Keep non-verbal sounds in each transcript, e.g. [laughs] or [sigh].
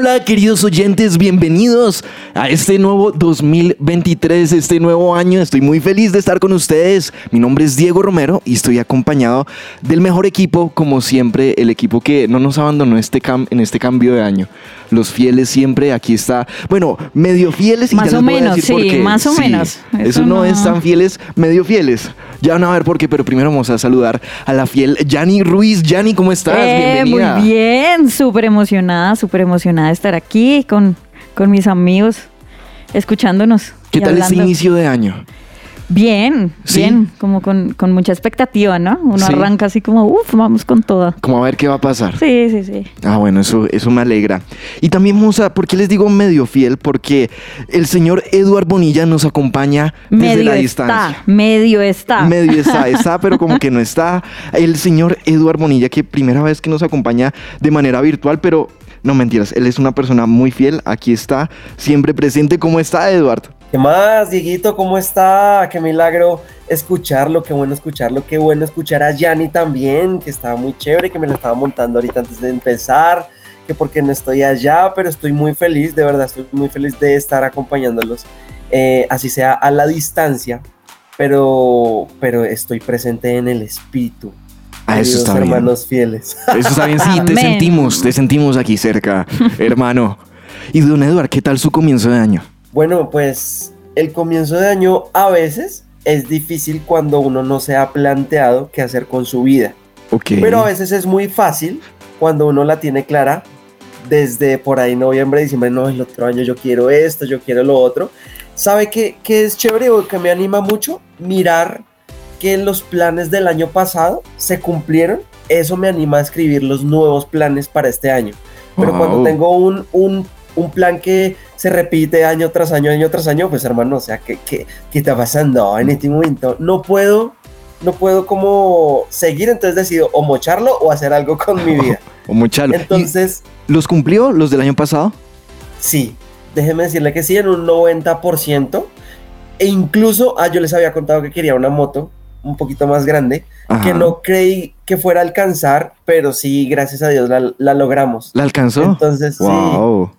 Hola, queridos oyentes, bienvenidos a este nuevo 2023, este nuevo año. Estoy muy feliz de estar con ustedes. Mi nombre es Diego Romero y estoy acompañado del mejor equipo, como siempre, el equipo que no nos abandonó este cam- en este cambio de año. Los fieles siempre, aquí está. Bueno, medio fieles y Más ya o voy a menos, sí, más o menos. Eso, Eso no, no- es tan fieles, medio fieles. Ya van a ver por qué, pero primero vamos a saludar a la fiel Yanni Ruiz. Yanni, ¿cómo estás? Eh, Bienvenida. Muy bien, súper emocionada, súper emocionada de estar aquí con, con mis amigos, escuchándonos. ¿Qué y tal este hablando. inicio de año? Bien, ¿Sí? bien, como con, con mucha expectativa, ¿no? Uno Sí. arranca así como, uff, vamos con toda. Como a ver qué va a pasar. Sí, sí, sí. Ah, bueno, eso, eso me alegra. Y también vamos a, ¿por qué les digo medio fiel? Porque el señor Eduard Bonilla nos acompaña desde la está, distancia. medio está. Medio [laughs] está, está, pero como que no está. El señor Eduard Bonilla, que primera vez que nos acompaña de manera virtual, pero no mentiras, él es una persona muy fiel. Aquí está, siempre presente. ¿Cómo está, Eduard? ¿Qué más, Dieguito? ¿Cómo está? Qué milagro escucharlo, qué bueno escucharlo, qué bueno escuchar a Yanni también, que estaba muy chévere, que me lo estaba montando ahorita antes de empezar, que porque no estoy allá, pero estoy muy feliz, de verdad, estoy muy feliz de estar acompañándolos, eh, así sea a la distancia, pero, pero estoy presente en el espíritu. Ah, eso está bien. hermanos fieles. Eso está bien, sí, te sentimos, te sentimos aquí cerca, hermano. Y don Eduard, ¿qué tal su comienzo de año? Bueno, pues el comienzo de año a veces es difícil cuando uno no se ha planteado qué hacer con su vida. Pero a veces es muy fácil cuando uno la tiene clara desde por ahí noviembre, diciembre, no, el otro año yo quiero esto, yo quiero lo otro. ¿Sabe qué, qué es chévere o que me anima mucho? Mirar que los planes del año pasado se cumplieron. Eso me anima a escribir los nuevos planes para este año. Pero Wow. cuando tengo un, un, un plan que se repite año tras año, año tras año, pues hermano, o sea, ¿qué, qué, qué está pasando en este momento? No puedo, no puedo como seguir, entonces decido o mocharlo o hacer algo con mi [laughs] vida. O muchalo. Entonces, ¿Y ¿Los cumplió los del año pasado? sí, déjeme decirle que sí, en un 90%. E incluso, ah, yo les había contado que quería una moto un poquito más grande, que no creí que fuera a alcanzar, pero sí, gracias a Dios, la, la logramos. ¿La alcanzó? Entonces, wow. Sí,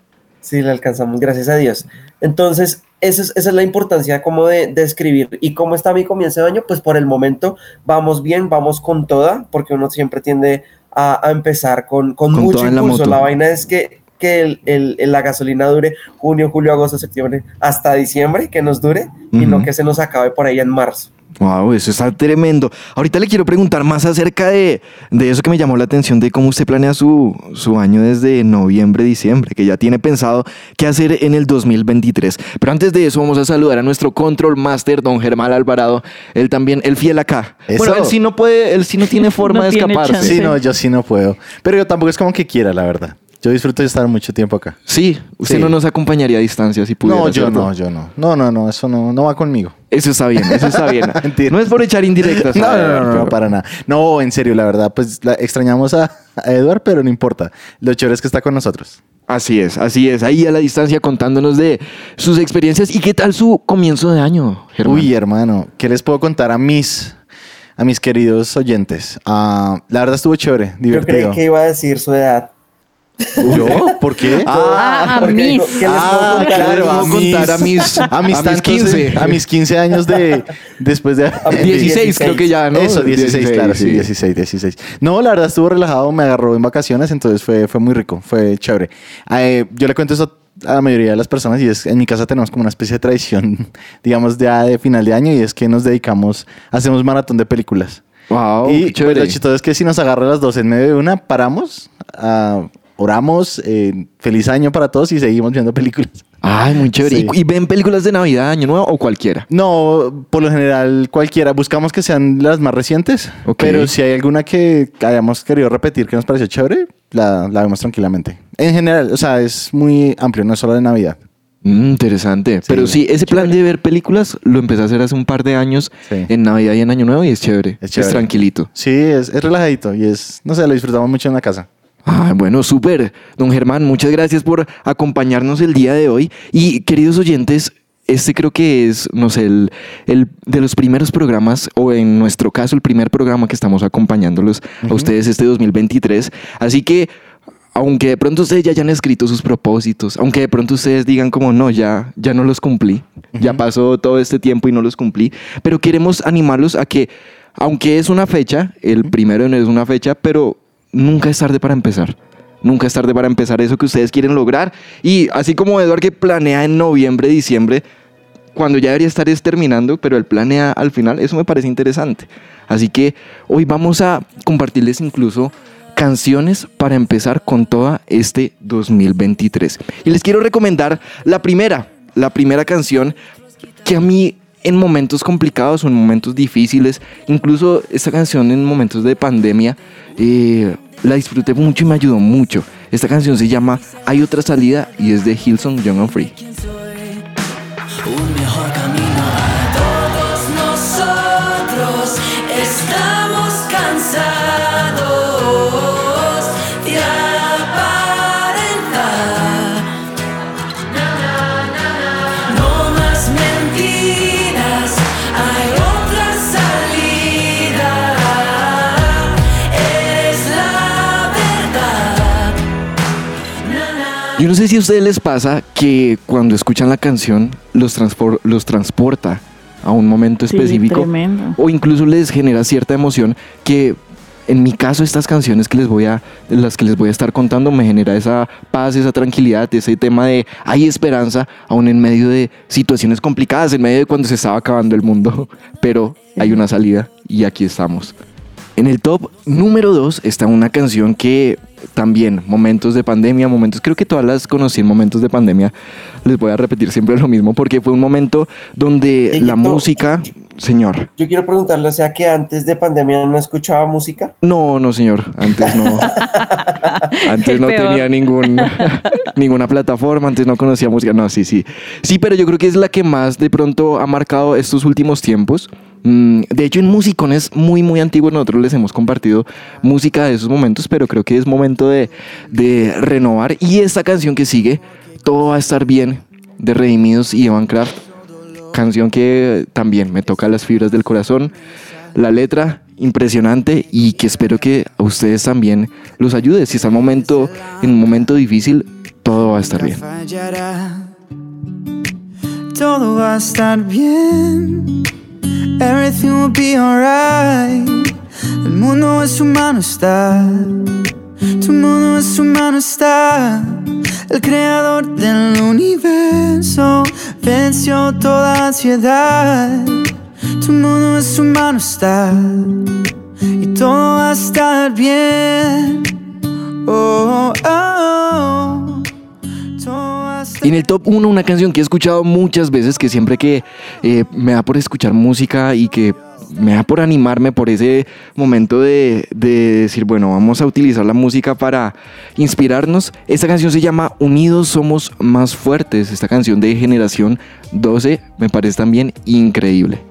la alcanzamos, gracias a Dios. Entonces, esa es, esa es la importancia como de, de escribir. ¿Y cómo está mi comienzo de año? Pues por el momento vamos bien, vamos con toda, porque uno siempre tiende a, a empezar con, con, Con mucho la impulso. La, vaina es que, que el- el- el- la gasolina dure junio, julio, agosto, septiembre, hasta diciembre, que nos dure, y no que se nos acabe por ahí en marzo. Wow, eso está tremendo. Ahorita le quiero preguntar más acerca de, de eso que me llamó la atención, de cómo usted planea su, su año desde noviembre, diciembre, que ya tiene pensado qué hacer en el 2023. Pero antes de eso, vamos a saludar a nuestro control master, don Germán Alvarado. Él también, el fiel acá. Eso. Bueno, él sí no puede, él sí no [laughs] tiene forma No de escaparse. chance. Sí, no, yo sí no puedo. Pero yo tampoco es como que quiera, la verdad. Yo disfruto de estar mucho tiempo acá. Sí, usted Sí. no nos acompañaría a distancia si pudiera. No, yo no, yo no. No, no, no, eso no, no va conmigo. Eso está bien, eso está bien. [laughs] No es por echar indirectas. No, no, no, Eduard, no, pero- para nada. No, en serio, la verdad, pues la- extrañamos a, a Edward, pero no importa. Lo chévere es que está con nosotros. Así es, así es. Ahí a la distancia contándonos de sus experiencias y qué tal su comienzo de año, Germán. Uy, hermano, ¿qué les puedo contar a mis, a mis queridos oyentes? Ah, la verdad estuvo chévere, Yo creí divertido. que iba a decir su edad. ¿Yo? ¿Por qué? Ah, a digo, ¿qué les puedo Ah, contar? claro, a mis, contar a mis- a mis, a mis tantos- 15. a mis 15 años de después de A mis 16, creo que ya, ¿no? Eso, 16, claro, sí, sí. 16, 16. No, la verdad estuvo relajado, me agarró en vacaciones, entonces fue, fue muy rico, fue chévere. Eh, yo le cuento eso a la mayoría de las personas y es en mi casa tenemos como una especie de tradición, [laughs] digamos, ya de final de año y es que nos dedicamos, hacemos maratón de películas. Wow, y qué pues, chévere. lo chistoso es que si nos agarra a las 12 en medio de una, paramos, ah, oramos, eh, feliz año para todos y seguimos viendo películas. Ay, muy chévere. Sí. ¿Y, y ven películas de Navidad, Año Nuevo o cualquiera? No, por lo general cualquiera. Buscamos que sean las más recientes. Ok. Pero si hay alguna que hayamos querido repetir que nos pareció chévere, la, la vemos tranquilamente. En general, o sea, es muy amplio, no es solo de Navidad. Mm, interesante. Pero sí, ese plan de ver películas lo empecé a hacer hace un par de años Sí. en Navidad y en Año Nuevo y es chévere. Es chévere. tranquilito. Sí, es, es relajadito y es, no sé, lo disfrutamos mucho en la casa. Ah, bueno, súper. Don Germán, muchas gracias por acompañarnos el día de hoy. Y queridos oyentes, este creo que es, no sé, el, el de los primeros programas, o en nuestro caso, el primer programa que estamos acompañándolos a ustedes este 2023. Así que, aunque de pronto ustedes ya hayan escrito sus propósitos, aunque de pronto ustedes digan como, no, ya, ya no los cumplí, ya pasó todo este tiempo y no los cumplí, pero queremos animarlos a que, aunque es una fecha, el primero de enero es una fecha, pero nunca es tarde para empezar. Nunca es tarde para empezar eso que ustedes quieren lograr. Y así como Eduard que planea en noviembre, diciembre, cuando ya debería estar es terminando, pero él planea al final, eso me parece interesante. Así que hoy vamos a compartirles incluso canciones para empezar con toda este 2023. Y les quiero recomendar la primera, la primera canción que a mí en momentos complicados o en momentos difíciles, incluso esta canción en momentos de pandemia, eh, la disfruté mucho y me ayudó mucho. Esta canción se llama Hay otra salida y es de Hillsong Young and Free. Yo no sé si a ustedes les pasa que cuando escuchan la canción los, transpor- los transporta a un momento Sí, específico tremendo. o incluso les genera cierta emoción que en mi caso estas canciones que les voy a las que les voy a estar contando me genera esa paz, esa tranquilidad, ese tema de hay esperanza aún en medio de situaciones complicadas, en medio de cuando se estaba acabando el mundo, [laughs] pero hay una salida y aquí estamos. En el top número 2 está una canción que también, momentos de pandemia, momentos, creo que todas las conocí en momentos de pandemia, les voy a repetir siempre lo mismo porque fue un momento donde la música, señor, Yo quiero preguntarle, o sea, que antes de pandemia no escuchaba música. no, no señor, antes no, [laughs] antes no tenía ningún, ninguna plataforma, antes no conocía música, no, sí, sí, sí, pero yo creo que es la que más de pronto ha marcado estos últimos tiempos. Mm, De hecho, en musicones muy, muy antiguos nosotros les hemos compartido música de esos momentos, pero creo que es momento de, renovar. Y esta canción que sigue, Todo va a estar bien, de Redimidos y Evan Kraft, canción que también me toca las fibras del corazón. La letra impresionante y que espero que a ustedes también los ayude. Si está en, momento, en un momento difícil, todo va a estar bien. Todo va a estar bien. Everything will be alright. El mundo en su mano está. Tu mundo en su mano está. El creador del universo venció toda ansiedad. Tu mundo en su mano está. Y todo va a estar bien. Oh, oh, oh. En el top 1, una canción que he escuchado muchas veces, que siempre que eh, me da por escuchar música y que me da por animarme por ese momento de decir, bueno, vamos a utilizar la música para inspirarnos. Esta canción se llama Unidos Somos Más Fuertes. Esta canción de Generación 12 me parece también increíble.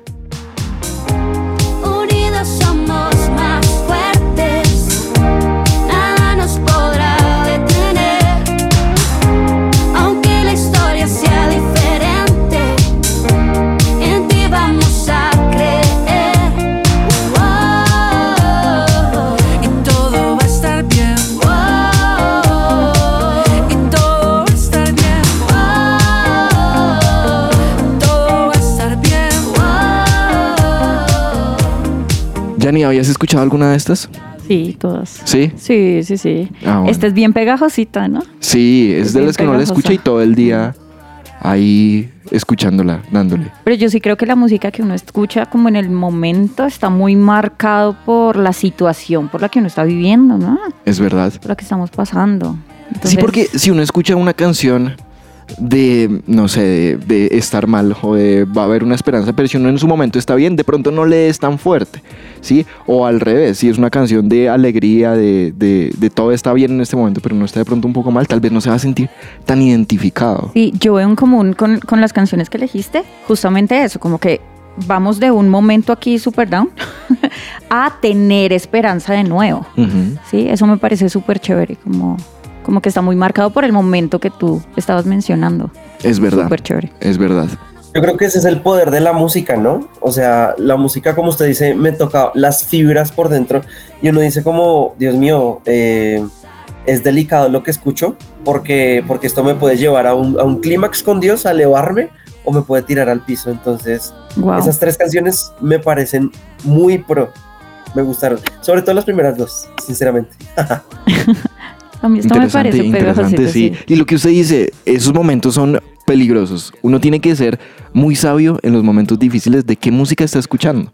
Wow. Yanni, ¿habías escuchado alguna de estas? Sí, todas. Sí. Sí, sí, sí. Ah, bueno. Esta es bien pegajosita, ¿no? Sí, es Es de las que no la escucha y todo el día ahí escuchándola, dándole. Pero yo sí creo que la música que uno escucha como en el momento está muy marcado por la situación por la que uno está viviendo, ¿no? Es verdad. Por la que estamos pasando. Sí, porque si uno escucha una canción de, no sé, de, de estar mal o de va a haber una esperanza, pero si uno en su momento está bien, de pronto no le es tan fuerte, ¿sí? O al revés, si es una canción de alegría, de, de, de todo está bien en este momento, pero uno está de pronto un poco mal, tal vez no se va a sentir tan identificado. Sí, yo veo en común con, con las canciones que elegiste, justamente eso, como que vamos de un momento aquí super down [laughs] a tener esperanza de nuevo. Sí, eso me parece súper chévere, como, como que está muy marcado por el momento que tú estabas mencionando. Es verdad, Súper chévere. es verdad. Yo creo que ese es el poder de la música, ¿no? O sea, la música, como usted dice, me toca las fibras por dentro y uno dice como, Dios mío, eh, es delicado lo que escucho porque, porque esto me puede llevar a un, a un clímax con Dios, a elevarme o me puede tirar al piso. Entonces, Wow. esas tres canciones me parecen muy pro. Me gustaron. Sobre todo las primeras dos, sinceramente. [laughs] A mí esto me parece pegajosito, sí. Y lo que usted dice, esos momentos son peligrosos. Uno tiene que ser muy sabio en los momentos difíciles de qué música está escuchando.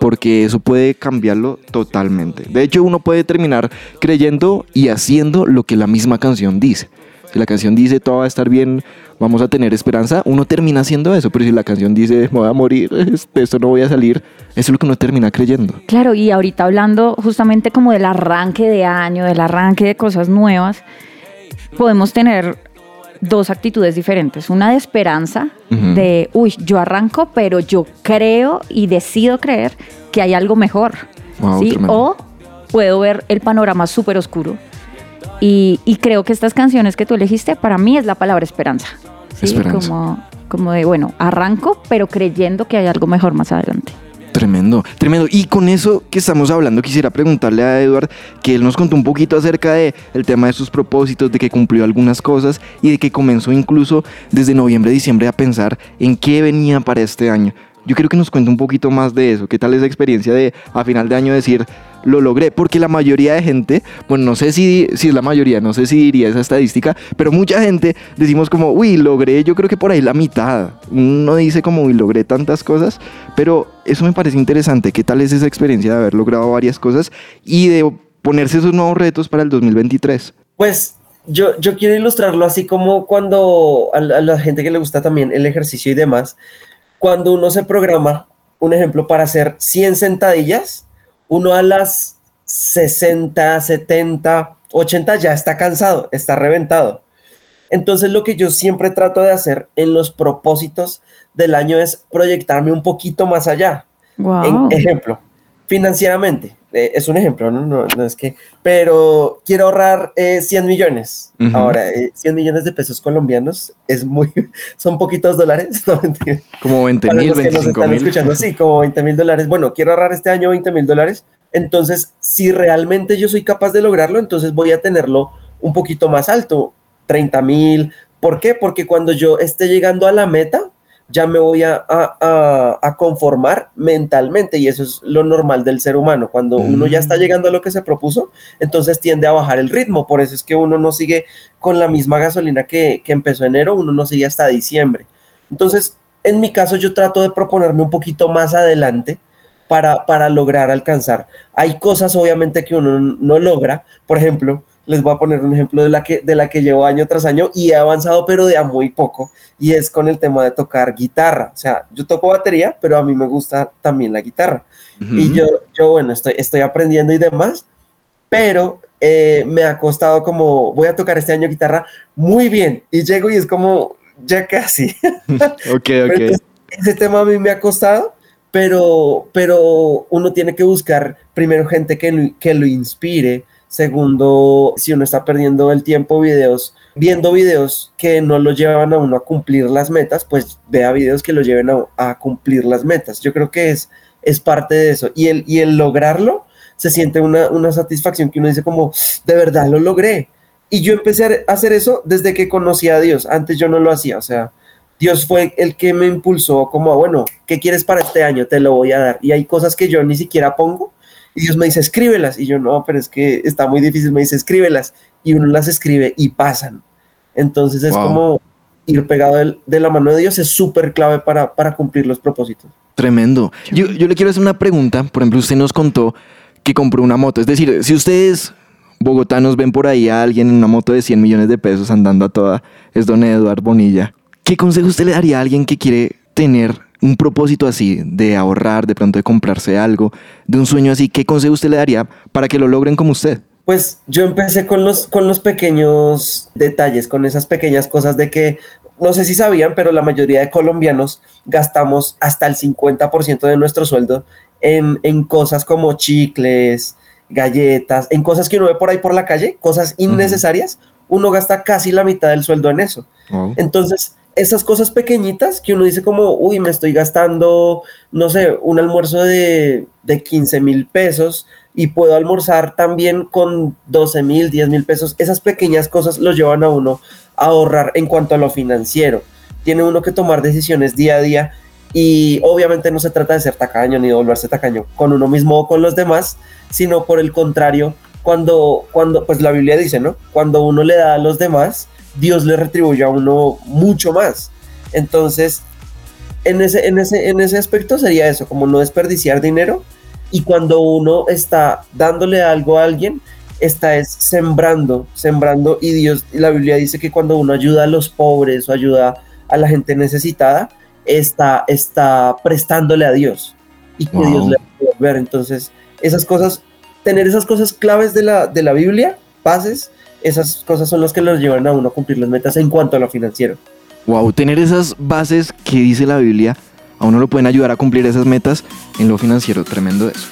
Porque eso puede cambiarlo totalmente. De hecho, uno puede terminar creyendo y haciendo lo que la misma canción dice. Si la canción dice todo va a estar bien, vamos a tener esperanza, uno termina haciendo eso. Pero si la canción dice me voy a morir, [laughs] de esto no voy a salir, eso es lo que uno termina creyendo. Claro, y ahorita hablando justamente como del arranque de año, del arranque de cosas nuevas, podemos tener dos actitudes diferentes. Una de esperanza, de, uy, yo arranco, pero yo creo y decido creer que hay algo mejor. Wow. O puedo ver el panorama súper oscuro. Y, y creo que estas canciones que tú elegiste, para mí es la palabra esperanza. ¿sí? Esperanza. Como, como de, bueno, arranco, pero creyendo que hay algo mejor más adelante. Tremendo, tremendo. Y con eso que estamos hablando, quisiera preguntarle a Edward que él nos contó un poquito acerca de el tema de sus propósitos, de que cumplió algunas cosas y de que comenzó incluso desde noviembre, diciembre a pensar en qué venía para este año. Yo quiero que nos cuente un poquito más de eso. ¿Qué tal esa experiencia de a final de año decir lo logré? Porque la mayoría de gente, bueno, no sé si, si es la mayoría, no sé si diría esa estadística, pero mucha gente decimos como, uy, logré, yo creo que por ahí la mitad. Uno dice como, uy, logré tantas cosas, pero eso me parece interesante. ¿Qué tal es esa experiencia de haber logrado varias cosas y de ponerse esos nuevos retos para el 2023? Pues yo, yo quiero ilustrarlo así como cuando a la, a la gente que le gusta también el ejercicio y demás, cuando uno se programa, un ejemplo, para hacer 100 sentadillas, uno a las 60, 70, 80 ya está cansado, está reventado. Entonces lo que yo siempre trato de hacer en los propósitos del año es proyectarme un poquito más allá. Wow. En ejemplo, financieramente, eh, es un ejemplo, ¿no? No, no es que, pero quiero ahorrar eh, 100 millones. Ahora, eh, 100 millones de pesos colombianos es muy, [laughs] son poquitos dólares, [laughs] no mentira. Como 20 Para mil, los que nos 25 están mil. escuchando, sí, como 20 mil dólares. Bueno, quiero ahorrar este año 20 mil dólares. Entonces, si realmente yo soy capaz de lograrlo, entonces voy a tenerlo un poquito más alto, 30 mil. ¿Por qué? Porque cuando yo esté llegando a la meta, ya me voy a, a- a- conformar mentalmente y eso es lo normal del ser humano. Cuando uno ya está Mm. llegando a lo que se propuso, entonces tiende a bajar el ritmo. Por eso es que uno no sigue con la misma gasolina que, que empezó enero, uno no sigue hasta diciembre. Entonces, en mi caso, yo trato de proponerme un poquito más adelante para, para lograr alcanzar. Hay cosas, obviamente, que uno no logra. Por ejemplo, les voy a poner un ejemplo de la que, de la que llevo año tras año y he avanzado, pero de a muy poco, y es con el tema de tocar guitarra. O sea, yo toco batería, pero a mí me gusta también la guitarra. Y yo, yo, bueno, estoy, estoy aprendiendo y demás, pero eh, me ha costado como, voy a tocar este año guitarra muy bien, y llego y es como, ya casi. [laughs] Ok, ok. entonces, ese tema a mí me ha costado, pero, pero uno tiene que buscar primero gente que lo, que lo inspire. Segundo, si uno está perdiendo el tiempo videos, viendo videos que no lo llevan a uno a cumplir las metas, pues vea videos que lo lleven a, a cumplir las metas. Yo creo que es, es parte de eso. Y el, y el lograrlo, se siente una, una satisfacción que uno dice como, de verdad lo logré. Y yo empecé a hacer eso desde que conocí a Dios. Antes yo no lo hacía, o sea, Dios fue el que me impulsó como, bueno, ¿qué quieres para este año? Te lo voy a dar. Y hay cosas que yo ni siquiera pongo. Y Dios me dice, escríbelas. Y yo, no, pero es que está muy difícil. Me dice, escríbelas. Y uno las escribe y pasan. Entonces es Wow. como ir pegado del- de la mano de Dios. Es súper clave para, para cumplir los propósitos. Tremendo. Yo, yo le quiero hacer una pregunta. Por ejemplo, usted nos contó que compró una moto. Es decir, si usted es bogotanos ven por ahí a alguien en una moto de 100 millones de pesos andando a toda, es don Eduard Bonilla. ¿Qué consejo usted le daría a alguien que quiere tener un propósito así, de ahorrar, de pronto de comprarse algo, de un sueño así? ¿Qué consejo usted le daría para que lo logren como usted? Pues yo empecé con los, con los pequeños detalles, con esas pequeñas cosas de que, no sé si sabían, pero la mayoría de colombianos gastamos hasta el 50% de nuestro sueldo en, en cosas como chicles, galletas, en cosas que uno ve por ahí por la calle, cosas innecesarias, uno gasta casi la mitad del sueldo en eso. Entonces, esas cosas pequeñitas que uno dice como, uy, me estoy gastando, no sé, un almuerzo de, de 15 mil pesos y puedo almorzar también con 12 mil, 10 mil pesos. Esas pequeñas cosas los llevan a uno a ahorrar en cuanto a lo financiero. Tiene uno que tomar decisiones día a día y obviamente no se trata de ser tacaño ni de volverse tacaño con uno mismo o con los demás, sino por el contrario, cuando, cuando, pues la Biblia dice, ¿no? Cuando uno le da a los demás, Dios le retribuye a uno mucho más. Entonces, en ese, en ese, en ese aspecto sería eso, como no desperdiciar dinero. Y cuando uno está dándole algo a alguien, está es sembrando, sembrando. Y Dios, la Biblia dice que cuando uno ayuda a los pobres o ayuda a la gente necesitada, está, está prestándole a Dios. Y que Wow. Dios le va a devolver. Entonces, esas cosas, tener esas cosas claves de la, de la Biblia, bases, esas cosas son las que los llevan a uno a cumplir las metas en cuanto a lo financiero. Wow, tener esas bases que dice la Biblia, a uno lo pueden ayudar a cumplir esas metas en lo financiero. Tremendo eso.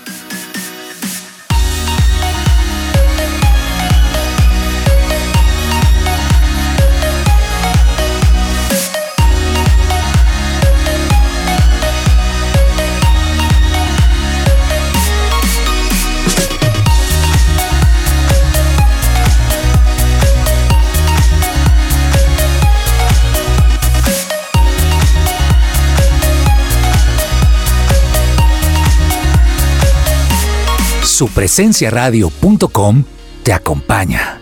Supresenciaradio.com te acompaña.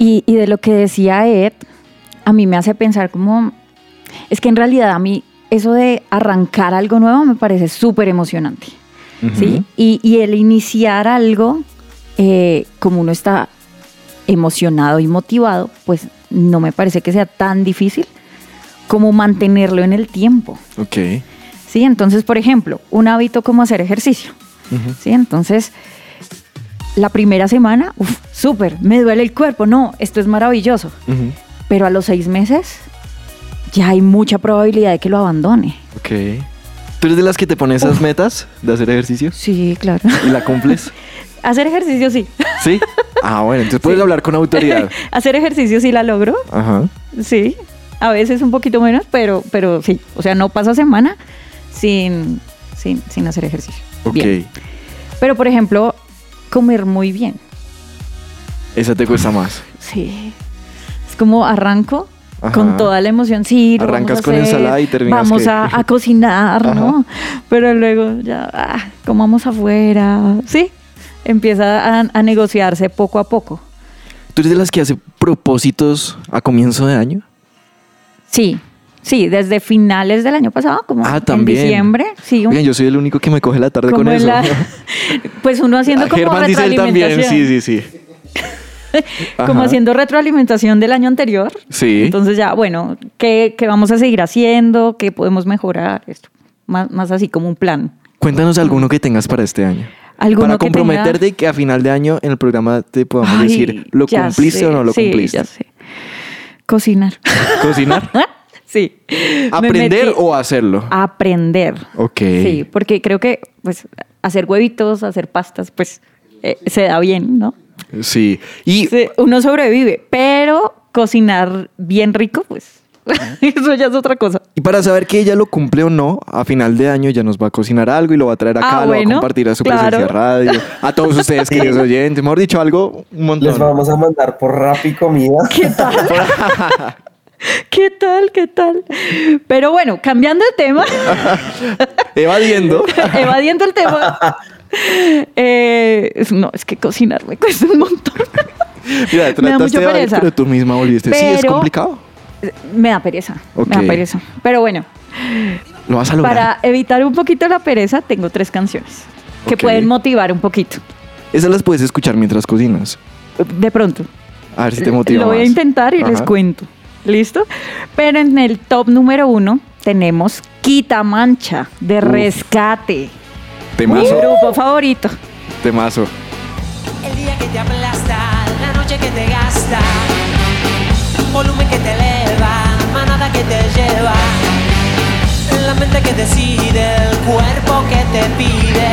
Y, y de lo que decía Ed, a mí me hace pensar como, es que en realidad a mí eso de arrancar algo nuevo me parece súper emocionante, ¿sí? Y, y el iniciar algo, eh, como uno está emocionado y motivado, pues no me parece que sea tan difícil como mantenerlo en el tiempo, Ok. ¿sí? Entonces, por ejemplo, un hábito como hacer ejercicio, ¿sí? Entonces, la primera semana, uff, súper, me duele el cuerpo, no, esto es maravilloso. Pero a los seis meses ya hay mucha probabilidad de que lo abandone. Ok. ¿Tú eres de las que te pones esas metas de hacer ejercicio Sí, claro. y la cumples? [laughs] Hacer ejercicio sí. ¿Sí? [laughs] Ah, bueno, entonces puedes Sí. hablar con autoridad. [laughs] Hacer ejercicio sí la logro, Ajá. sí. A veces un poquito menos, pero, pero sí. O sea, no pasa semana sin, sin, sin hacer ejercicio. Ok. Bien. Pero, por ejemplo, comer muy bien. Esa te cuesta más. Sí. Es como arranco Ajá. con toda la emoción. Sí, lo Arrancas vamos a con hacer, ensalada y terminas Vamos que- a, [laughs] a cocinar, ¿no? Pero luego ya, ah, comamos afuera. Sí, empieza a, a negociarse poco a poco. ¿Tú eres de las que hace propósitos a comienzo de año? Sí, sí, desde finales del año pasado, como Ah, en diciembre. Sí, un- Oigan, yo soy el único que me coge la tarde con eso. la- [laughs] pues uno haciendo Ah, como Germán dice él también, sí, sí, sí. [laughs] como Ajá. haciendo retroalimentación del año anterior. Sí. Entonces ya, bueno, ¿qué, qué vamos a seguir haciendo? ¿Qué podemos mejorar? Esto. Más, más así como un plan. Cuéntanos alguno que tengas para este año. ¿Alguno para que comprometerte tenga? y que a final de año en el programa te podamos Ay, decir, ¿lo cumpliste sé, o no lo sí, cumpliste? ya sé. Cocinar. [laughs] ¿Cocinar? Sí. Me ¿Aprender metí- o hacerlo? Aprender. Ok. Sí, porque creo que pues hacer huevitos, hacer pastas, pues eh, se da bien, ¿no? Sí. Y Sí, uno sobrevive, pero cocinar bien rico, pues [laughs] eso ya es otra cosa. Y para saber que ella lo cumple o no, a final de año ya nos va a cocinar algo y lo va a traer acá, Ah, lo va a compartir a su claro. presencia radio, a todos ustedes, queridos [laughs] oyentes. Mejor dicho, algo un montón. Les vamos a mandar por Rappi comida. ¿Qué tal? [laughs] [laughs] ¿Qué tal? ¿Qué tal? Pero bueno, cambiando de tema, [laughs] Evadiendo. [laughs] evadiendo el tema. eh, no, es que cocinar me cuesta un montón. Mira, trataste de evadir, pero tú misma volviste. sí, es complicado. me da pereza. Me da pereza. Pero bueno, Lo vas a lograr. para evitar un poquito la pereza, tengo tres canciones que pueden motivar un poquito. Esas las puedes escuchar mientras cocinas. De pronto. A ver si te motiva Lo voy a intentar y les cuento. ¿Listo? Pero en el top número uno tenemos Quitamancha de Rescate. Mi Temazo, grupo favorito. temazo. El día que te aplasta, la noche que te gasta, volumen que te eleva, manada que te lleva, la mente que decide, el cuerpo que te pide,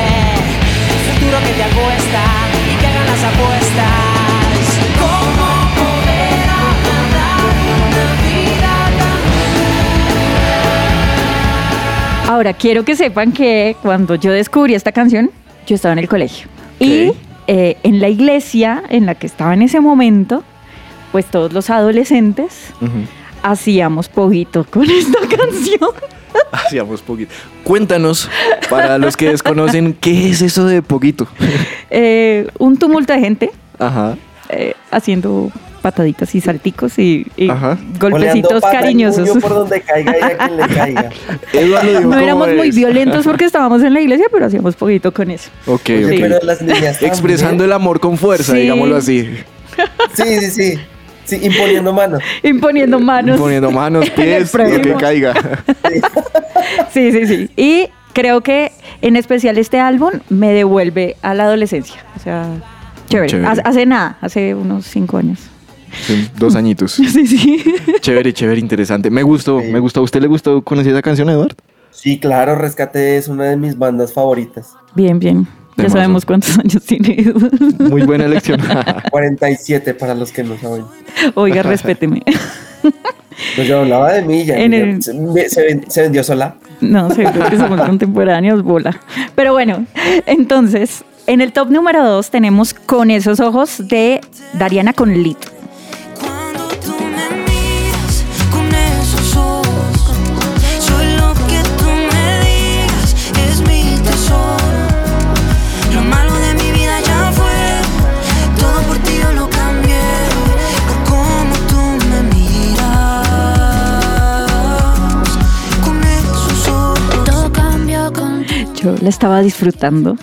futuro que te acuesta y que hagan las apuestas. Ahora, quiero que sepan que cuando yo descubrí esta canción, yo estaba en el colegio. Y eh, en la iglesia en la que estaba en ese momento, pues todos los adolescentes hacíamos poquito con esta [laughs] canción. Hacíamos poquito. Cuéntanos, para los que desconocen, ¿qué es eso de poquito? Eh, un tumulto de gente Ajá. eh, haciendo pataditas y salticos y, golpecitos cariñosos. puño por donde caiga y a quien le [laughs] caiga. Eduardo dijo No éramos muy violentos porque estábamos en la iglesia, pero hacíamos poquito con eso. Ok, pero las niñas Expresando el amor con fuerza, Sí. digámoslo así. Sí, sí, sí. Sí, imponiendo manos. Imponiendo manos. Poniendo manos, [laughs] pies, lo que caiga. [laughs] Sí, sí, sí. Y creo que en especial este álbum me devuelve a la adolescencia. O sea, chévere. Chévere. Hace, hace nada, hace unos cinco años. Sí, Dos [laughs] añitos. Sí, sí. Chévere, chévere, interesante. Me gustó, Sí. me gustó. ¿A usted le gustó conocer esa canción, Eduardo? Sí, claro, Rescate es una de mis bandas favoritas. Bien, bien. Ya sabemos cuántos años tiene. Muy buena elección. [laughs] 47 para los que no saben. Oiga, respéteme. Pues yo hablaba de mí, ya. En ya el- se, vendió sola. No, seguro que somos [laughs] contemporáneos, bola. Pero bueno, entonces, en el top número dos tenemos Con esos ojos de Dariana con Lito. Cuando tú me miras con esos ojos, soy lo que tú me digas, es mi tesoro. Lo malo de mi vida ya fue, todo por ti yo lo cambié, por cómo tú me miras. Con esos ojos, todo cambió contigo. Yo la estaba disfrutando,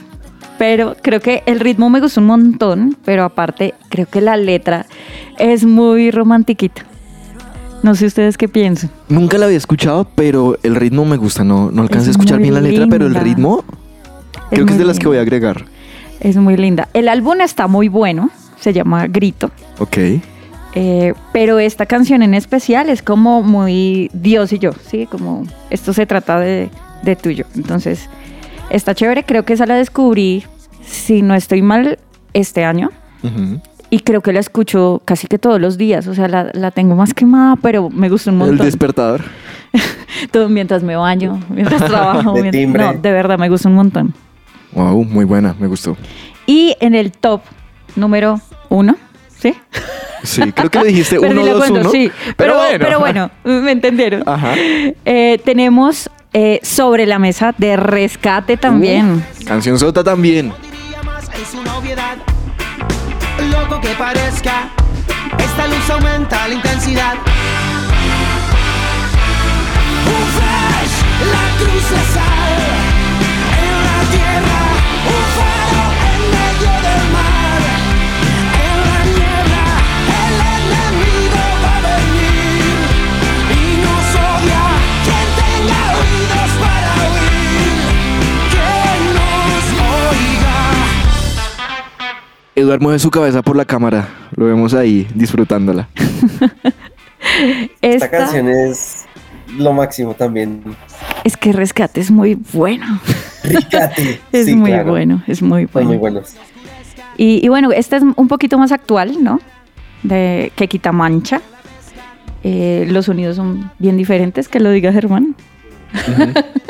pero creo que el ritmo me gustó un montón, pero aparte creo que la letra es muy romantiquita. No sé ustedes qué piensan. Nunca la había escuchado, pero el ritmo me gusta. No, no alcancé a Es escuchar bien la letra, pero el ritmo creo que es de las que voy a agregar. Es muy linda. El álbum está muy bueno, se llama Grito. Ok. Eh, pero esta canción en especial es como muy Dios y yo, ¿sí? Como esto se trata de, de tuyo. Entonces, está chévere. Creo que esa la descubrí, si no estoy mal, este año. Y creo que la escucho casi que todos los días. O sea, la, la tengo más quemada, pero me gusta un El montón. despertador. [laughs] Todo mientras me baño, mientras trabajo. De mientras- no, de verdad, me gusta un montón. Wow, muy buena, me gustó. Y en el top número uno, ¿sí? Sí, creo que le dijiste [laughs] Perdí 1, la 2, cuenta, 1. sí. Pero, pero bueno, me entendieron. Ajá. Eh, tenemos eh, sobre la mesa de rescate también. Canción sota también. diría más es una obviedad. Loco que parezca, esta luz aumenta la intensidad. Un flash, la cruz de sal Eduardo mueve su cabeza por la cámara. Lo vemos ahí disfrutándola. [laughs] Esta Esta, canción es lo máximo también. es que rescate es muy bueno. Ricate. [laughs] Es Sí, muy claro. bueno, es muy Son bueno. muy buenos. Y, y bueno, esta es un poquito más actual, ¿no? De que quita mancha. Eh, los sonidos son bien diferentes, que lo diga Germán.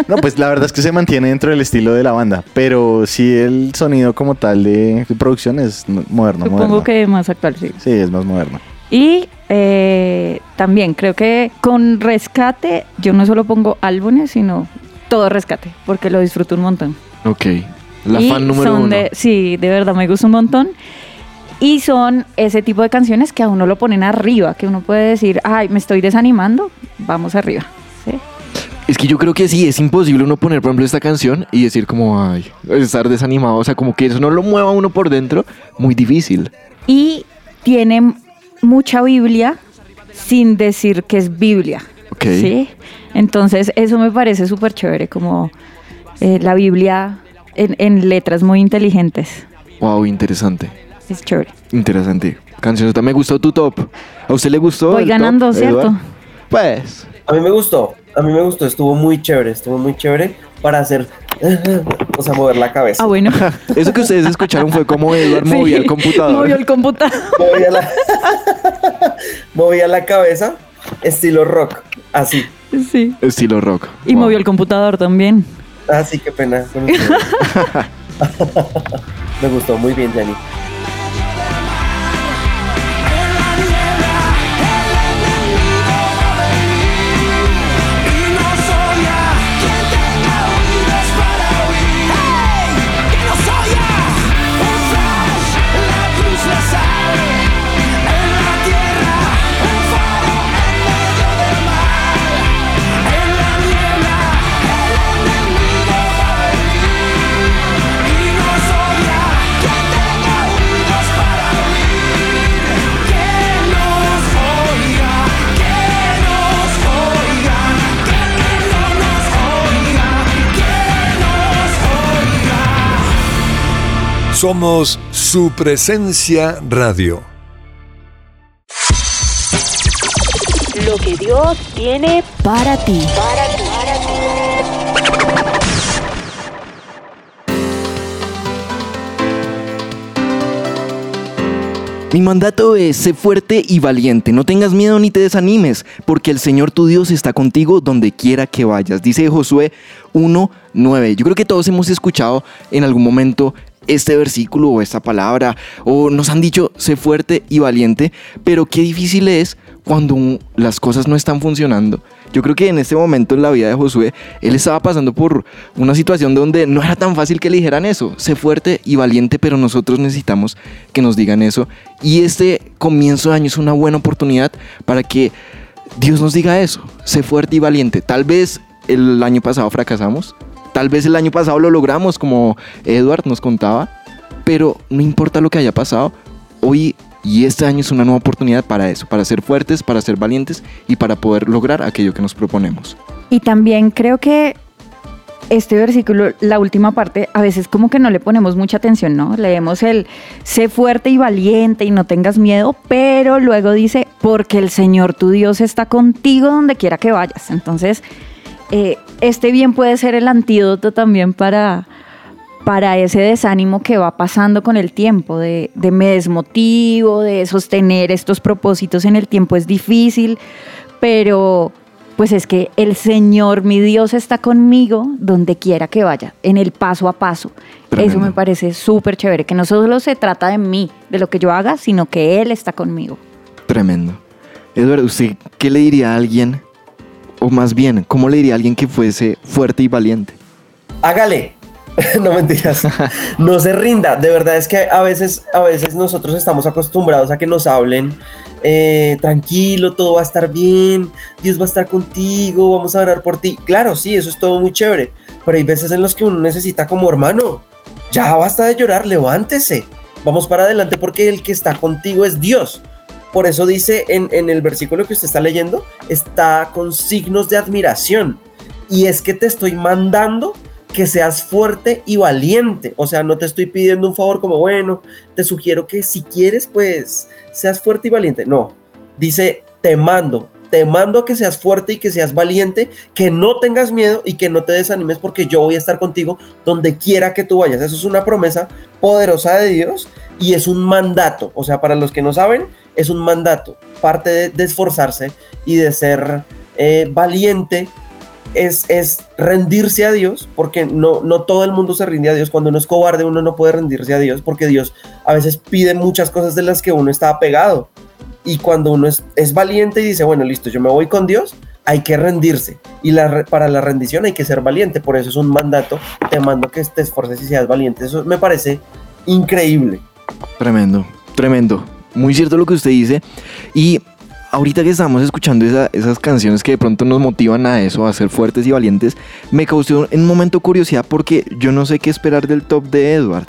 No, pues la verdad es que se mantiene dentro del estilo de la banda, pero sí el sonido como tal de producción es no- moderno, Supongo moderno. que más actual, sí. Sí, es más moderno. Y eh, también creo que con rescate yo no solo pongo álbumes, sino todo rescate, porque lo disfruto un montón. Ok. La Y fan número son uno. de- sí, de verdad me gusta un montón. Y son ese tipo de canciones que a uno lo ponen arriba, que uno puede decir, ay, me estoy desanimando, vamos arriba. ¿sí? Es que yo creo que sí, es imposible uno poner, por ejemplo, esta canción y decir como, ay, estar desanimado. O sea, como que eso no lo mueva a uno por dentro, muy difícil. Y tiene mucha Biblia sin decir que es Biblia. Ok. ¿sí? Entonces, eso me parece súper chévere, como eh, la Biblia en, en letras muy inteligentes. Wow, interesante. Es chévere. Interesante. Canciones, me gustó tu top. ¿A usted le gustó? Voy el ganando, top, ¿cierto? Eduard? Pues, A mí me gustó, a mí me gustó, estuvo muy chévere, estuvo muy chévere para hacer, [laughs] o sea, mover la cabeza. Ah, bueno. [laughs] eso que ustedes escucharon fue como Eduard [laughs] Sí, movía el computador. Movió el computador. Movía la, movía la cabeza, estilo rock, así. Sí. Estilo rock. Y Wow. movió el computador también. Así que pena. con ustedes. me gustó muy bien, Yanni. Somos su presencia radio. Lo que Dios tiene Para ti. Mi mandato es, sé fuerte y valiente, no tengas miedo ni te desanimes, porque el Señor tu Dios está contigo donde quiera que vayas. Dice Josué 1.9. Yo creo que todos hemos escuchado en algún momento este versículo o esta palabra, o nos han dicho, sé fuerte y valiente, pero qué difícil es cuando las cosas no están funcionando. Yo creo que en este momento en la vida de Josué, él estaba pasando por una situación donde no era tan fácil que le dijeran eso, sé fuerte y valiente, pero nosotros necesitamos que nos digan eso. Y este comienzo de año es una buena oportunidad para que Dios nos diga eso, sé fuerte y valiente. Tal vez el año pasado fracasamos, tal vez el año pasado lo logramos, como Edward nos contaba, pero no importa lo que haya pasado, hoy y este año es una nueva oportunidad para eso, para ser fuertes, para ser valientes y para poder lograr aquello que nos proponemos. Y también creo que este versículo, la última parte, a veces como que no le ponemos mucha atención, ¿no? Leemos el sé fuerte y valiente y no tengas miedo, pero luego dice, porque el Señor tu Dios está contigo donde quiera que vayas. Entonces, eh, este bien puede ser el antídoto también para, para ese desánimo que va pasando con el tiempo, de, de me desmotivo, de sostener estos propósitos en el tiempo es difícil, pero pues es que el Señor, mi Dios, está conmigo donde quiera que vaya, en el paso a paso. Tremendo. Eso me parece súper chévere, que no solo se trata de mí, de lo que yo haga, sino que Él está conmigo. Tremendo. Eduardo, ¿usted qué le diría a alguien? O más bien, ¿cómo le diría a alguien que fuese fuerte y valiente? hágale. [laughs] no mentiras. No se rinda. De verdad es que a veces, a veces nosotros estamos acostumbrados a que nos hablen eh, tranquilo, todo va a estar bien, Dios va a estar contigo, vamos a orar por ti. Claro, sí, eso es todo muy chévere. Pero hay veces en los que uno necesita como hermano. Ya basta de llorar, levántese. Vamos para adelante porque el que está contigo es Dios. Por eso dice en, el versículo que usted está leyendo, está con signos de admiración. Y es que te estoy mandando que seas fuerte y valiente. O sea, no te estoy pidiendo un favor como, bueno, te sugiero que si quieres, pues seas fuerte y valiente. No, dice, te mando, te mando a que seas fuerte y que seas valiente, que no tengas miedo y que no te desanimes porque yo voy a estar contigo donde quiera que tú vayas. Eso es una promesa poderosa de Dios y es un mandato. O sea, para los que no saben, es un mandato. Parte de, esforzarse y de ser eh, valiente es, es, rendirse a Dios, porque no, no todo el mundo se rinde a Dios. Cuando uno es cobarde, uno no puede rendirse a Dios, porque Dios a veces pide muchas cosas de las que uno está apegado. Y cuando uno es, valiente y dice, bueno, listo, yo me voy con Dios, hay que rendirse. Y para la rendición hay que ser valiente. Por eso es un mandato. Te mando que te esfuerces y seas valiente. Eso me parece increíble. Tremendo, tremendo. Muy cierto lo que usted dice. Y ahorita que estamos escuchando esa- esas canciones que de pronto nos motivan a eso, a ser fuertes y valientes, me causó en un momento curiosidad porque yo no sé qué esperar del top de Edward.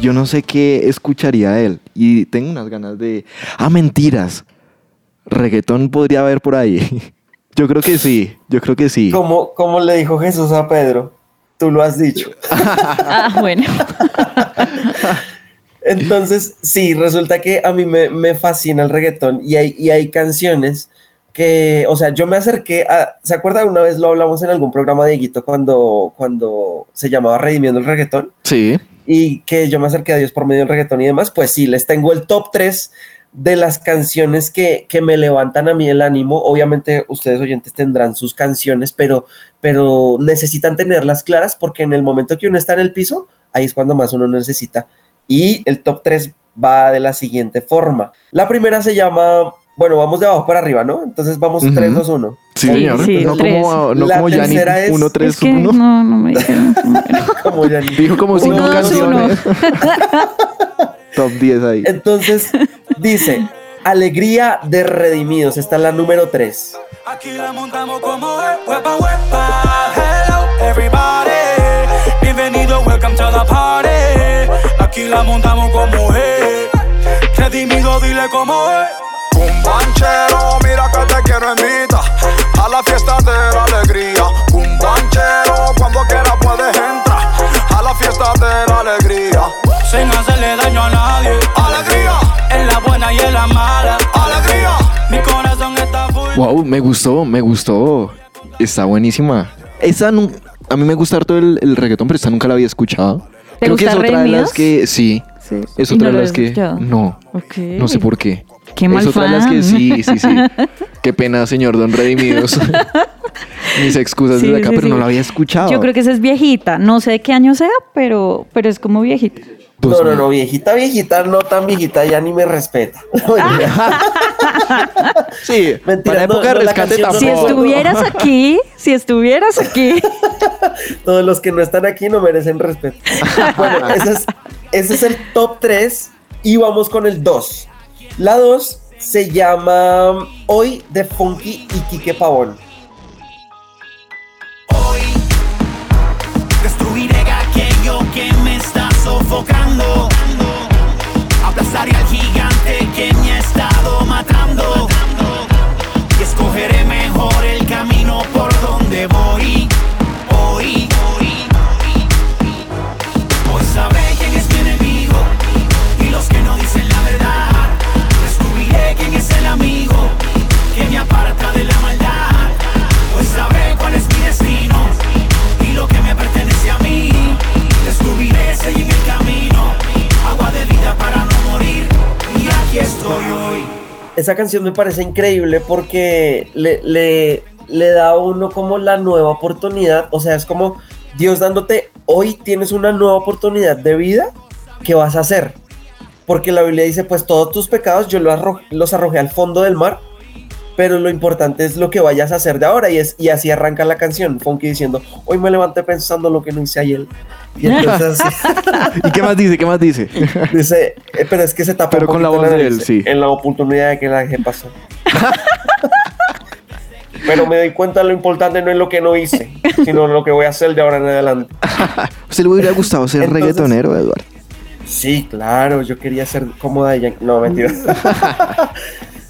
Yo no sé qué escucharía él. Y tengo unas ganas de... Ah, mentiras. Reggaetón podría haber por ahí. [laughs] Yo creo que sí, yo creo que sí. Como, como le dijo Jesús a Pedro, tú lo has dicho. [laughs] Ah, bueno. [laughs] Entonces, sí, resulta que a mí me, me fascina el reggaetón y hay, y hay canciones que, o sea, yo me acerqué a, ¿se acuerda? Una vez lo hablamos en algún programa de Dieguito cuando, cuando se llamaba Redimiendo el Reggaetón Sí. Y que yo me acerqué a Dios por medio del reggaetón y demás, pues sí, les tengo el top 3 de las canciones que, que me levantan a mí el ánimo. Obviamente ustedes oyentes tendrán sus canciones, pero, pero necesitan tenerlas claras porque en el momento que uno está en el piso, ahí es cuando más uno necesita. Y el top 3 va de la siguiente forma. La primera se llama, bueno, vamos de abajo para arriba, ¿no? Entonces vamos Ujú. 3, 2, 1. Sí, Sí, señor. sí, no tres. como, no La como Yanni tercera es- 1, 3, es que 1. no, no me dijeron. [laughs] Como ya Dijo como Uno, cinco dos, canciones. [laughs] Top 10 ahí. Entonces dice, Alegría de Redimidos, está la número 3. Aquí la montamos como huepa huepa. Hello everybody. Bienvenido, welcome to the party. Aquí la montamos como es. Redimido, dile como es. Un banchero, mira que te quiero invitar a la fiesta de la alegría. Un banchero, cuando quiera puedes entrar a la fiesta de la alegría. Sin hacerle daño a nadie. Alegría, En la buena y en la mala. alegría. Mi corazón está full. Wow, me gustó, me gustó. Está buenísima. Esa a mí me gusta harto el, el reggaetón, pero esta nunca la había escuchado. ¿Te Creo que es gusta otra de las que sí. Sí. Es ¿Y otra no de las que escuchado? no, Ok. no sé por qué. Qué mal es otra de las que fan. sí, sí, sí. [laughs] Qué pena, señor Don Redimidos. [laughs] Mis excusas Sí, desde acá, sí, pero sí. no la había escuchado. Yo creo que esa es viejita. No sé de qué año sea, pero, pero es como viejita. Dos No, no, no, viejita, viejita, no tan viejita, ya ni me respeta. [laughs] Sí, Mentira, para no, época de no, rescate no- Si tampoco. estuvieras aquí, si estuvieras aquí. Todos los que no están aquí no merecen respeto. Bueno, ese es, ese es el top 3 y vamos con el 2. La 2 se llama Hoy de Funky y Quique Pavón. Destruiré aquello que me está sofocando. Aplastaré al gigante que me ha estado matando. Y escogeré mejor el camino por donde voy. Esa canción me parece increíble porque le, le, da a uno como la nueva oportunidad. O sea, es como Dios dándote, hoy tienes una nueva oportunidad de vida. ¿Qué vas a hacer? Porque la Biblia dice, pues todos tus pecados yo los, los arrojé al fondo del mar. Pero lo importante es lo que vayas a hacer de ahora. Y, es, y así arranca la canción. Funky diciendo, hoy me levanté pensando lo que no hice ayer. Y entonces [laughs] ¿Y qué más dice? ¿Qué más dice? [laughs] dice, eh, pero es que se tapa Pero un con la voz de él, sí. En la oportunidad que la dejé pasar. [laughs] pero me doy cuenta lo importante no es lo que no hice, sino lo que voy a hacer de ahora en adelante. ¿Usted le hubiera gustado ser Entonces- reggaetonero, Eduardo? Sí, claro, yo quería ser de ella. No, mentira.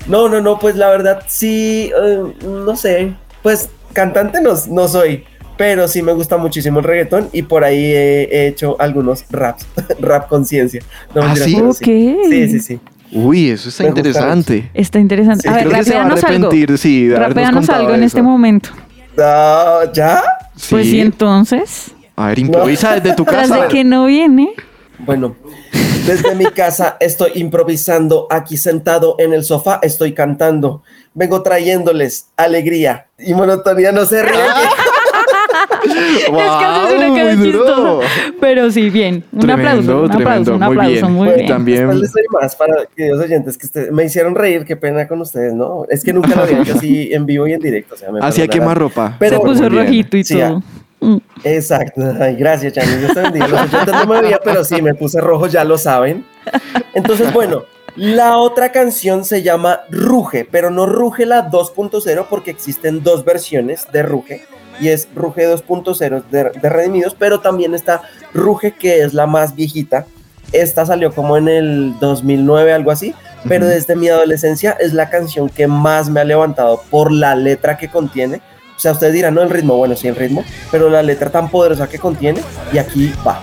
No, no, no, pues la verdad sí, eh, no sé. Pues cantante no, no soy, pero sí me gusta muchísimo el reggaetón y por ahí he, he hecho algunos raps, [laughs] rap conciencia. No, ¿Ah, sí? pero Ok. Sí, sí, sí. Uy, eso está Me gustaron. interesante. Está interesante. Sí, a ver, Creo que se va a rapeanos algo. arrepentir, sí, Rapeanos algo en eso. este momento. Ah, ¿Ya? Pues sí, entonces. A ver, improvisa desde tu Tras casa. de que no viene. Bueno, desde mi casa estoy improvisando, aquí sentado en el sofá estoy cantando. Vengo trayéndoles alegría y monotonía, no se [laughs] ríen. es que haces una cara muy chistosa. Pero sí, bien. Un Tremendo, aplauso, un aplauso, tremendo. un Muy aplauso, bien. muy bien. también- les doy más para queridos oyentes que ustedes me hicieron reír, qué pena con ustedes, ¿no? Es que nunca lo había hecho así en vivo y en directo. O sea, me [laughs] Hacía quemar ropa. Pero Se puso muy rojito y Sí, todo. Mm. Exacto. Ay, gracias, Chani. Dios te bendiga. Los no me veía, pero sí, me puse rojo, ya lo saben. Entonces, bueno, La otra canción se llama Ruge, pero no Ruge la 2.0 porque existen dos versiones de Ruge y es Ruge 2.0 de, de Redimidos, pero también está Ruge que es la más viejita. Esta salió como en el 2009, algo así, pero desde mi adolescencia es la canción que más me ha levantado por la letra que contiene. O sea, ustedes dirán, no el ritmo, bueno, sí el ritmo, pero la letra tan poderosa que contiene y aquí va.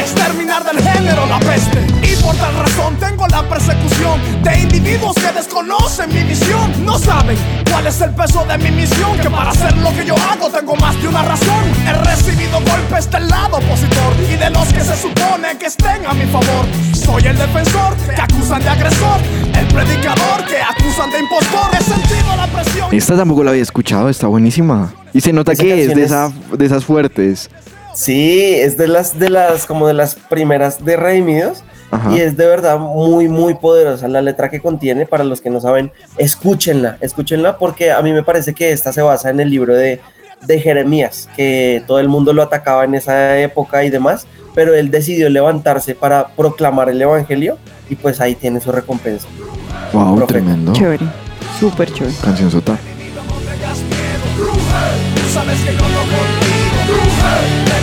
Exterminar del género la peste. Y por tal razón tengo la persecución De individuos que desconocen mi visión. No saben cuál es el peso de mi misión Que para hacer lo que yo hago tengo más de una razón. He recibido golpes del lado opositor Y de los que se supone que estén a mi favor. Soy el defensor que acusan de agresor El predicador que acusan de impostor. He sentido la presión. Esta tampoco la había escuchado, está buenísima. Y se nota Esa que es de, esa, de esas fuertes. Sí, es de las, de las, como de las primeras de Redimidos. Ajá. Y es de verdad muy, muy poderosa la letra que contiene. Para los que no saben, escúchenla, escúchenla porque a mí me parece que esta se basa en el libro de, de Jeremías, que todo el mundo lo atacaba en esa época y demás, pero él decidió levantarse para proclamar el evangelio y pues ahí tiene su recompensa. Wow, tremendo. Chévere. Súper chévere. Canción sota. Sabes que yo no contigo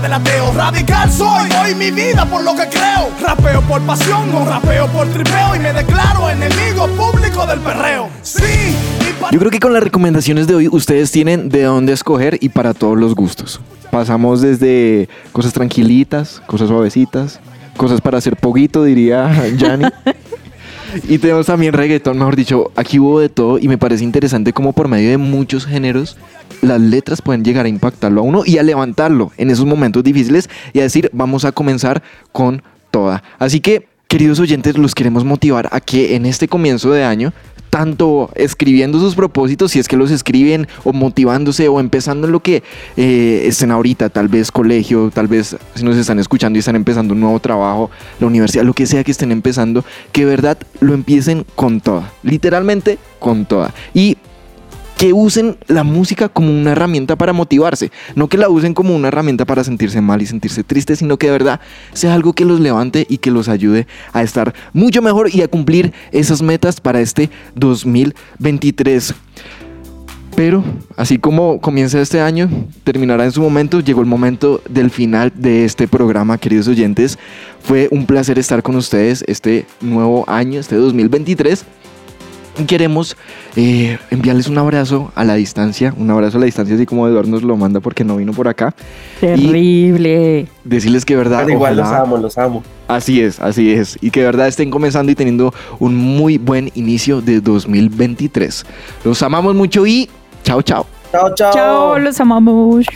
contra del ateo Radical soy, doy mi vida por lo que creo Rapeo por pasión, no rapeo por tripeo Y me declaro enemigo público del perreo Sí, Yo creo que con las recomendaciones de hoy ustedes tienen de dónde escoger y para todos los gustos. Pasamos desde cosas tranquilitas, cosas suavecitas, cosas para hacer poquito, diría [laughs] Yanni. Y tenemos también reggaetón, mejor dicho, aquí hubo de todo y me parece interesante cómo por medio de muchos géneros las letras pueden llegar a impactarlo a uno y a levantarlo en esos momentos difíciles y a decir, vamos a comenzar con toda. Así que, queridos oyentes, los queremos motivar a que en este comienzo de año tanto escribiendo sus propósitos, si es que los escriben, o motivándose, o empezando en lo que eh, estén ahorita, tal vez colegio, tal vez si nos están escuchando y están empezando un nuevo trabajo, la universidad, lo que sea que estén empezando, que verdad lo empiecen con toda, literalmente con toda. Y que usen la música como una herramienta para motivarse, no que la usen como una herramienta para sentirse mal y sentirse triste, sino que de verdad sea algo que los levante y que los ayude a estar mucho mejor y a cumplir esas metas para este 2023. Pero así como comienza este año, terminará en su momento, llegó el momento del final de este programa, queridos oyentes. Fue un placer estar con ustedes este nuevo año, este 2023. Queremos eh, enviarles un abrazo a la distancia, un abrazo a la distancia, así como Eduardo nos lo manda porque no vino por acá. Terrible. Decirles que verdad, Pero igual los amo, los amo. Así es, así es. Y que de verdad estén comenzando y teniendo un muy buen inicio de 2023. Los amamos mucho y chao, chao. Chao, chao. Chao, los amamos.